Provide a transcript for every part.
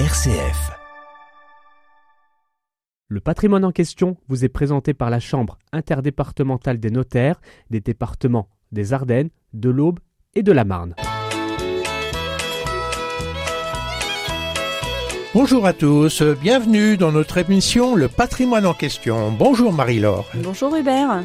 RCF. Le patrimoine en question vous est présenté par la Chambre interdépartementale des notaires des départements des Ardennes, de l'Aube et de la Marne. Bonjour à tous, bienvenue dans notre émission Le patrimoine en question. Bonjour Marie-Laure. Bonjour Hubert.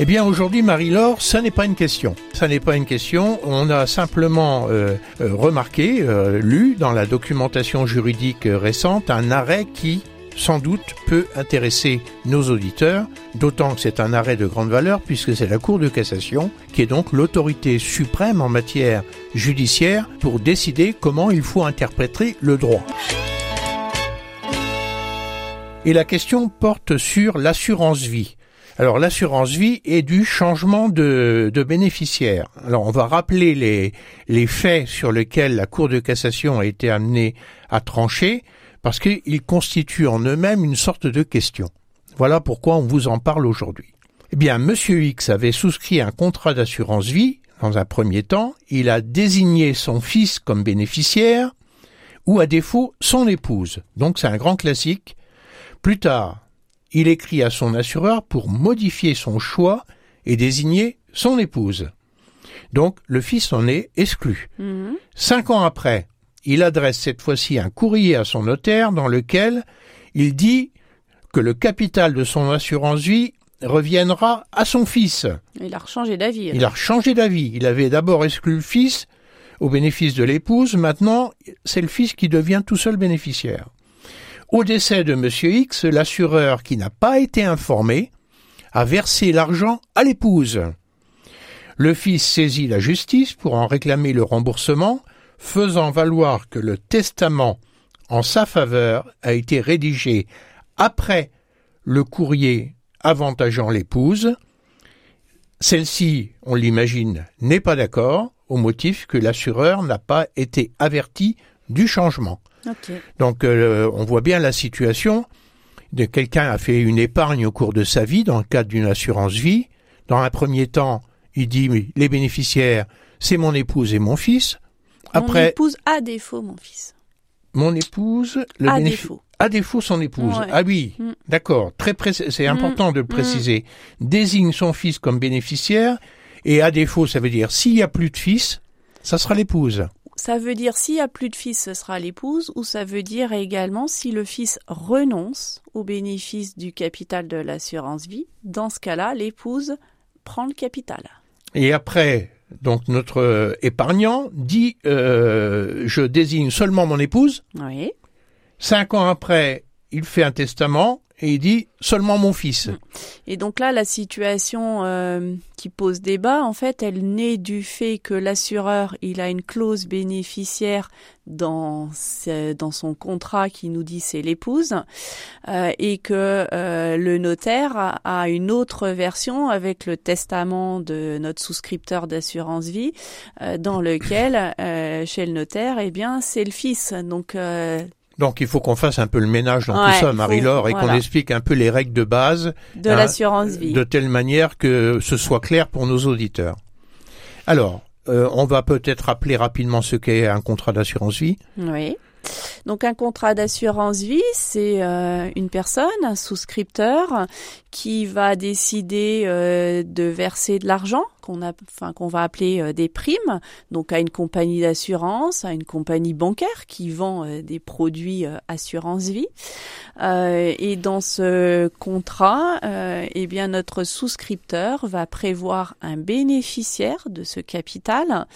Eh bien aujourd'hui Marie-Laure, ça n'est pas une question. Ça n'est pas une question. On a simplement euh, euh, remarqué, euh, lu dans la documentation juridique récente un arrêt qui sans doute peut intéresser nos auditeurs, d'autant que c'est un arrêt de grande valeur puisque c'est la Cour de cassation qui est donc l'autorité suprême en matière judiciaire pour décider comment il faut interpréter le droit. Et la question porte sur l'assurance vie. Alors l'assurance vie est du changement de, bénéficiaire. Alors on va rappeler les, les faits sur lesquels la Cour de cassation a été amenée à trancher parce qu'ils constituent en eux-mêmes une sorte de question. Voilà pourquoi on vous en parle aujourd'hui. Eh bien, Monsieur X avait souscrit un contrat d'assurance vie. Dans un premier temps, il a désigné son fils comme bénéficiaire, ou à défaut son épouse. Donc c'est un grand classique. Plus tard, il écrit à son assureur pour modifier son choix et désigner son épouse. Donc le fils en est exclu. Mmh. Cinq ans après, il adresse cette fois-ci un courrier à son notaire dans lequel il dit que le capital de son assurance vie reviendra à son fils. Il a changé d'avis. Il a changé d'avis. Il avait d'abord exclu le fils au bénéfice de l'épouse. Maintenant, c'est le fils qui devient tout seul bénéficiaire. Au décès de M. X, l'assureur qui n'a pas été informé a versé l'argent à l'épouse. Le fils saisit la justice pour en réclamer le remboursement, faisant valoir que le testament en sa faveur a été rédigé après le courrier avantageant l'épouse. Celle-ci, on l'imagine, n'est pas d'accord au motif que l'assureur n'a pas été averti du changement. Donc euh, on voit bien la situation de quelqu'un a fait une épargne au cours de sa vie dans le cadre d'une assurance vie. Dans un premier temps, il dit les bénéficiaires, c'est mon épouse et mon fils. Après, mon épouse à défaut, mon fils. Mon épouse, le à défaut. À défaut, son épouse. Ah oui, mm. d'accord. Très C'est mm. important de le mm. préciser. Désigne son fils comme bénéficiaire et à défaut, ça veut dire s'il y a plus de fils, ça sera l'épouse ça veut dire s'il y a plus de fils, ce sera l'épouse, ou ça veut dire également si le fils renonce au bénéfice du capital de l'assurance vie, dans ce cas-là, l'épouse prend le capital. Et après, donc notre épargnant dit euh, je désigne seulement mon épouse. Oui. Cinq ans après, il fait un testament et il dit seulement mon fils. Et donc là, la situation euh, qui pose débat, en fait, elle naît du fait que l'assureur, il a une clause bénéficiaire dans dans son contrat qui nous dit c'est l'épouse, euh, et que euh, le notaire a, une autre version avec le testament de notre souscripteur d'assurance vie, dans lequel chez le notaire, eh bien, c'est le fils. Donc donc il faut qu'on fasse un peu le ménage dans tout ça, Marie-Laure, et qu'on explique un peu les règles de base de hein, l'assurance vie, de telle manière que ce soit clair pour nos auditeurs. Alors, euh, on va peut-être rappeler rapidement ce qu'est un contrat d'assurance vie. Oui. Donc un contrat d'assurance vie, c'est euh, une personne, un souscripteur, qui va décider euh, de verser de l'argent qu'on qu'on va appeler euh, des primes, donc à une compagnie d'assurance, à une compagnie bancaire qui vend des produits assurance vie. et dans ce contrat, eh bien notre souscripteur va prévoir un bénéficiaire de ce capital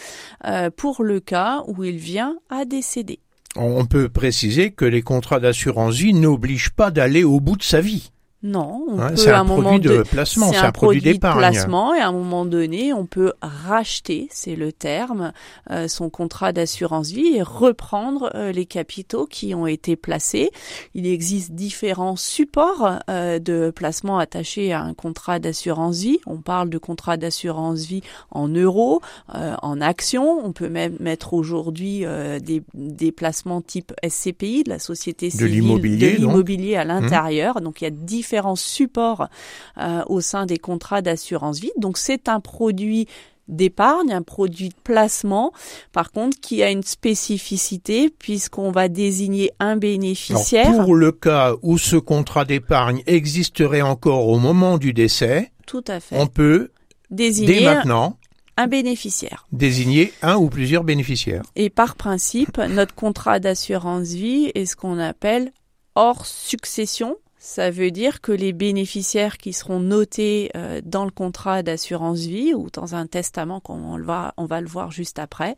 pour le cas où il vient à décéder on peut préciser que les contrats d'assurance vie n'obligent pas d'aller au bout de sa vie. Non, on hein, c'est un, produit de placement, c'est un, produit d'épargne. placement et à un moment donné, on peut racheter, c'est le terme, euh, son contrat d'assurance vie et reprendre euh, les capitaux qui ont été placés. Il existe différents supports euh, de placement attachés à un contrat d'assurance vie. On parle de contrat d'assurance vie en euros, en actions. On peut même mettre aujourd'hui des, des placements type SCPI, de la société civile de l'immobilier à l'intérieur. Donc il y a différents différents supports euh, au sein des contrats d'assurance vie. Donc c'est un produit d'épargne, un produit de placement, par contre, qui a une spécificité puisqu'on va désigner un bénéficiaire. pour le cas où ce contrat d'épargne existerait encore au moment du décès, tout à fait. on peut désigner dès maintenant un bénéficiaire. Désigner un ou plusieurs bénéficiaires. Et par principe, notre contrat d'assurance vie est ce qu'on appelle hors succession. Ça veut dire que les bénéficiaires qui seront notés euh, dans le contrat d'assurance vie ou dans un testament, comme on, va, on va le voir juste après,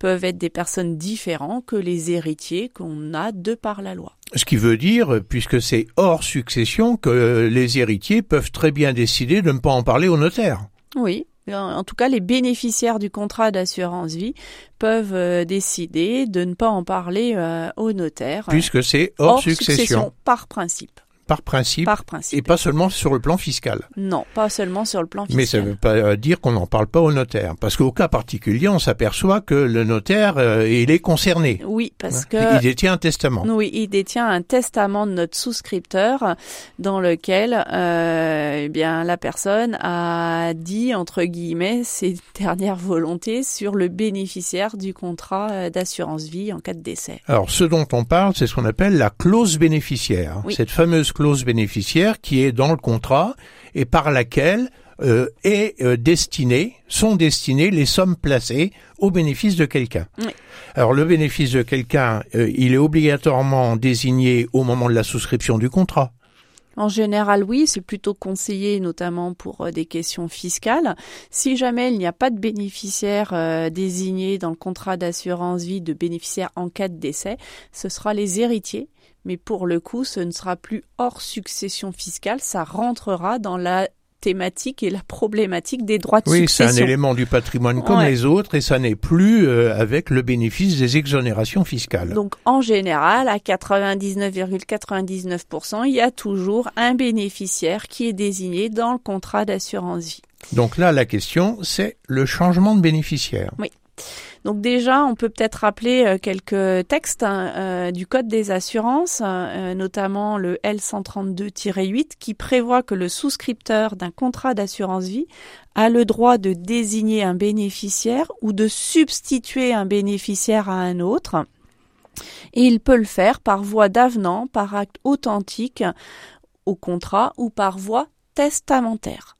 peuvent être des personnes différentes que les héritiers qu'on a de par la loi. Ce qui veut dire, puisque c'est hors succession, que les héritiers peuvent très bien décider de ne pas en parler au notaire. Oui, en tout cas, les bénéficiaires du contrat d'assurance vie peuvent euh, décider de ne pas en parler euh, au notaire. Puisque c'est hors, succession. Par principe par principe, par principe. et pas seulement sur le plan fiscal. Non, pas seulement sur le plan fiscal. Mais ça ne veut pas euh, dire qu'on n'en parle pas au notaire, parce qu'au cas particulier, on s'aperçoit que le notaire, euh, il est concerné. Oui, parce que il détient un testament. Oui, il détient un testament de notre souscripteur dans lequel, euh, eh bien, la personne a dit entre guillemets ses dernières volontés sur le bénéficiaire du contrat d'assurance vie en cas de décès. Alors, ce dont on parle, c'est ce qu'on appelle la clause bénéficiaire. Cette fameuse clause bénéficiaire qui est dans le contrat et par laquelle euh, est euh, destiné, sont destinées les sommes placées au bénéfice de quelqu'un. Alors le bénéfice de quelqu'un, euh, il est obligatoirement désigné au moment de la souscription du contrat. En général, oui, c'est plutôt conseillé, notamment pour des questions fiscales. Si jamais il n'y a pas de bénéficiaire désigné dans le contrat d'assurance vie de bénéficiaire en cas de décès, ce sera les héritiers mais pour le coup, ce ne sera plus hors succession fiscale, ça rentrera dans la thématique et la problématique des droits de succession. Oui, c'est un élément du patrimoine comme les autres et ça n'est plus euh, avec le bénéfice des exonérations fiscales. Donc en général, à 99,99%, il y a toujours un bénéficiaire qui est désigné dans le contrat d'assurance vie. Donc là, la question, c'est le changement de bénéficiaire. Oui. Donc déjà, on peut peut-être rappeler euh, quelques textes hein, euh, du Code des assurances, euh, notamment le L132-8, qui prévoit que le souscripteur d'un contrat d'assurance vie a le droit de désigner un bénéficiaire ou de substituer un bénéficiaire à un autre. Et il peut le faire par voie d'avenant, par acte authentique au contrat ou par voie testamentaire.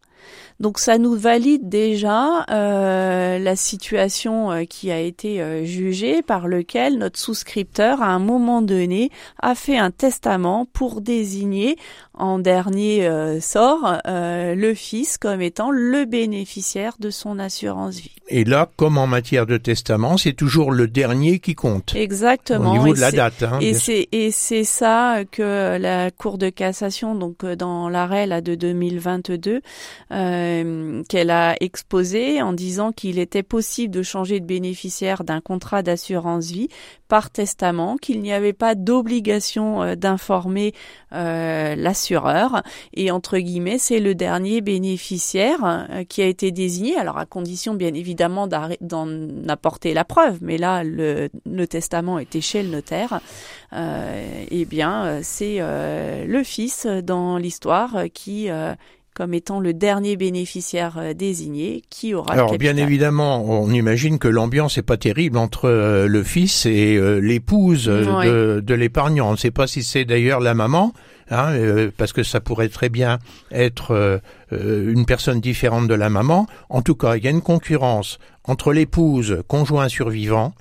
Donc ça nous valide déjà euh, la situation euh, qui a été euh, jugée par lequel notre souscripteur à un moment donné a fait un testament pour désigner en dernier sort le fils comme étant le bénéficiaire de son assurance vie. Et là, comme en matière de testament, c'est toujours le dernier qui compte. Exactement. Au niveau de la date. Hein, et c'est et c'est ça que la Cour de cassation, donc dans l'arrêt là de 2022. Euh, qu'elle a exposé en disant qu'il était possible de changer de bénéficiaire d'un contrat d'assurance vie par testament, qu'il n'y avait pas d'obligation euh, d'informer euh, l'assureur. Et entre guillemets c'est le dernier bénéficiaire qui a été désigné, alors à condition bien évidemment d'en apporter la preuve, mais là le, le testament était chez le notaire, eh bien c'est le fils dans l'histoire qui comme étant le dernier bénéficiaire euh, désigné qui aura Alors bien évidemment, on imagine que l'ambiance est pas terrible entre euh, le fils et euh, l'épouse de, de l'épargnant. On ne sait pas si c'est d'ailleurs la maman, hein, parce que ça pourrait très bien être une personne différente de la maman. En tout cas, il y a une concurrence entre l'épouse, conjoint survivant,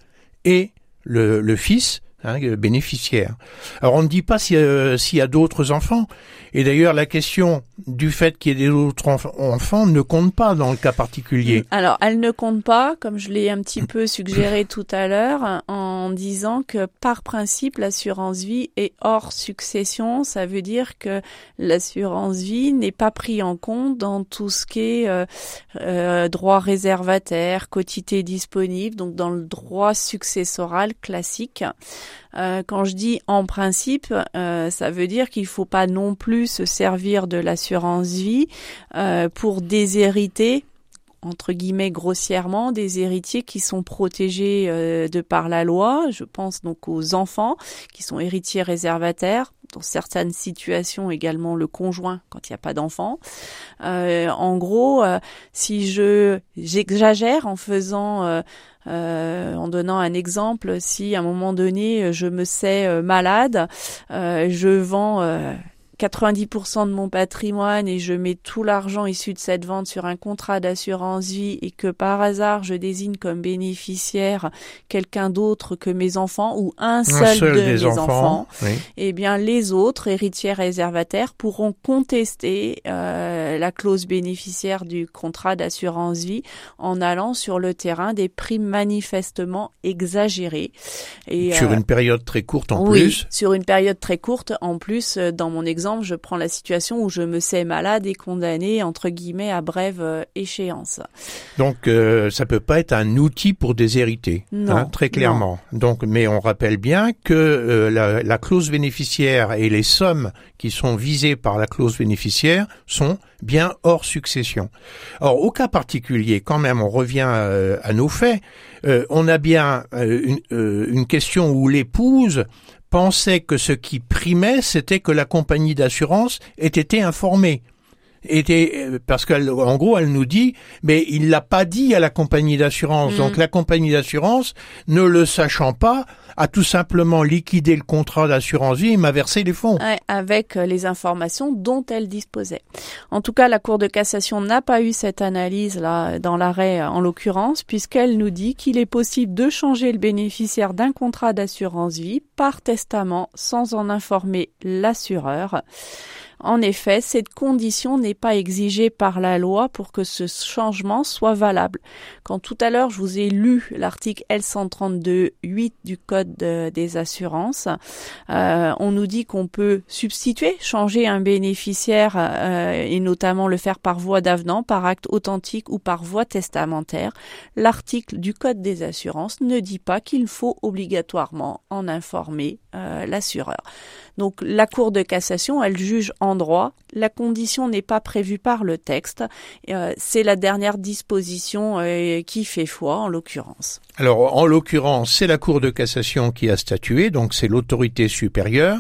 et le, le fils hein, bénéficiaire. Alors on ne dit pas s'il y a d'autres enfants. Et d'ailleurs, la question du fait qu'il y ait des autres enfants ne compte pas dans le cas particulier. Alors, elle ne compte pas, comme je l'ai un petit peu suggéré tout à l'heure, en disant que par principe, l'assurance vie est hors succession. Ça veut dire que l'assurance vie n'est pas pris en compte dans tout ce qui est euh, euh, droit réservataire, quotité disponible, donc dans le droit successoral classique. Euh, quand je dis en principe, euh, ça veut dire qu'il faut pas non plus se servir de l'assurance vie euh, pour déshériter entre guillemets grossièrement des héritiers qui sont protégés de par la loi. Je pense donc aux enfants qui sont héritiers réservataires dans certaines situations également le conjoint quand il n'y a pas d'enfant. Euh, en gros, euh, si je j'exagère en faisant euh, en donnant un exemple, si à un moment donné je me sais malade, je vends 90% de mon patrimoine et je mets tout l'argent issu de cette vente sur un contrat d'assurance vie et que par hasard je désigne comme bénéficiaire quelqu'un d'autre que mes enfants ou un seul, de mes enfants, eh bien les autres héritiers réservataires pourront contester euh, la clause bénéficiaire du contrat d'assurance vie en allant sur le terrain des primes manifestement exagérées. Et, sur euh, une période très courte en oui, plus. Sur une période très courte en plus, euh, dans mon exemple je prends la situation où je me sais malade et condamné entre guillemets à brève euh, échéance. Donc euh, ça peut pas être un outil pour déshériter, hein, très clairement. Donc, mais on rappelle bien que euh, la, la, clause bénéficiaire et les sommes qui sont visées par la clause bénéficiaire sont bien hors succession. Or, au cas particulier, quand même, on revient à nos faits. on a bien une, une question où l'épouse pensait que ce qui primait, c'était que la compagnie d'assurance ait été informée. Était, euh, parce qu'en gros, elle nous dit, mais il l'a pas dit à la compagnie d'assurance. Mm. Donc la compagnie d'assurance, ne le sachant pas, a tout simplement liquidé le contrat d'assurance vie et m'a versé les fonds. avec euh, les informations dont elle disposait. En tout cas, la Cour de cassation n'a pas eu cette analyse là dans l'arrêt euh, en l'occurrence, puisqu'elle nous dit qu'il est possible de changer le bénéficiaire d'un contrat d'assurance vie par testament sans en informer l'assureur. En effet, cette condition n'est pas exigée par la loi pour que ce changement soit valable. Quand tout à l'heure je vous ai lu l'article L132.8 du Code des assurances, euh, on nous dit qu'on peut substituer, changer un bénéficiaire euh, et notamment le faire par voie d'avenant, par acte authentique ou par voie testamentaire. L'article du Code des assurances ne dit pas qu'il faut obligatoirement en informer euh, l'assureur. Donc la Cour de cassation, elle juge droit. La condition n'est pas prévue par le texte. Euh, c'est la dernière disposition euh, qui fait foi, en l'occurrence. Alors, en l'occurrence, c'est la Cour de cassation qui a statué, donc c'est l'autorité supérieure.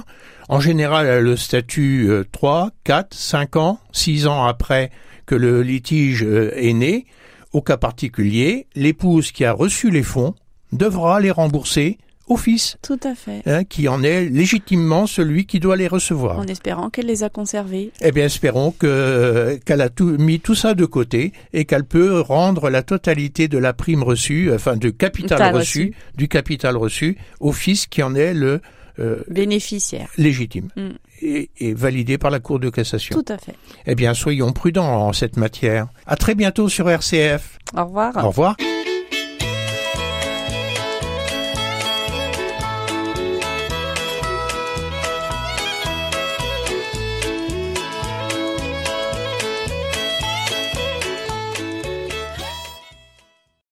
En général, le statut 3, 4, 5 ans, 6 ans après que le litige est né. Au cas particulier, l'épouse qui a reçu les fonds devra les rembourser au fils. Tout à fait. Hein, qui en est légitimement celui qui doit les recevoir. En espérant qu'elle les a conservés. Eh bien, espérons que qu'elle a tout, mis tout ça de côté et qu'elle peut rendre la totalité de la prime reçue, enfin du capital reçu, du capital reçu au fils qui en est le euh, bénéficiaire légitime. Mm. Et, et, validé par la Cour de cassation. Tout à fait. Eh bien, soyons prudents en cette matière. À très bientôt sur RCF. Au revoir. Au revoir.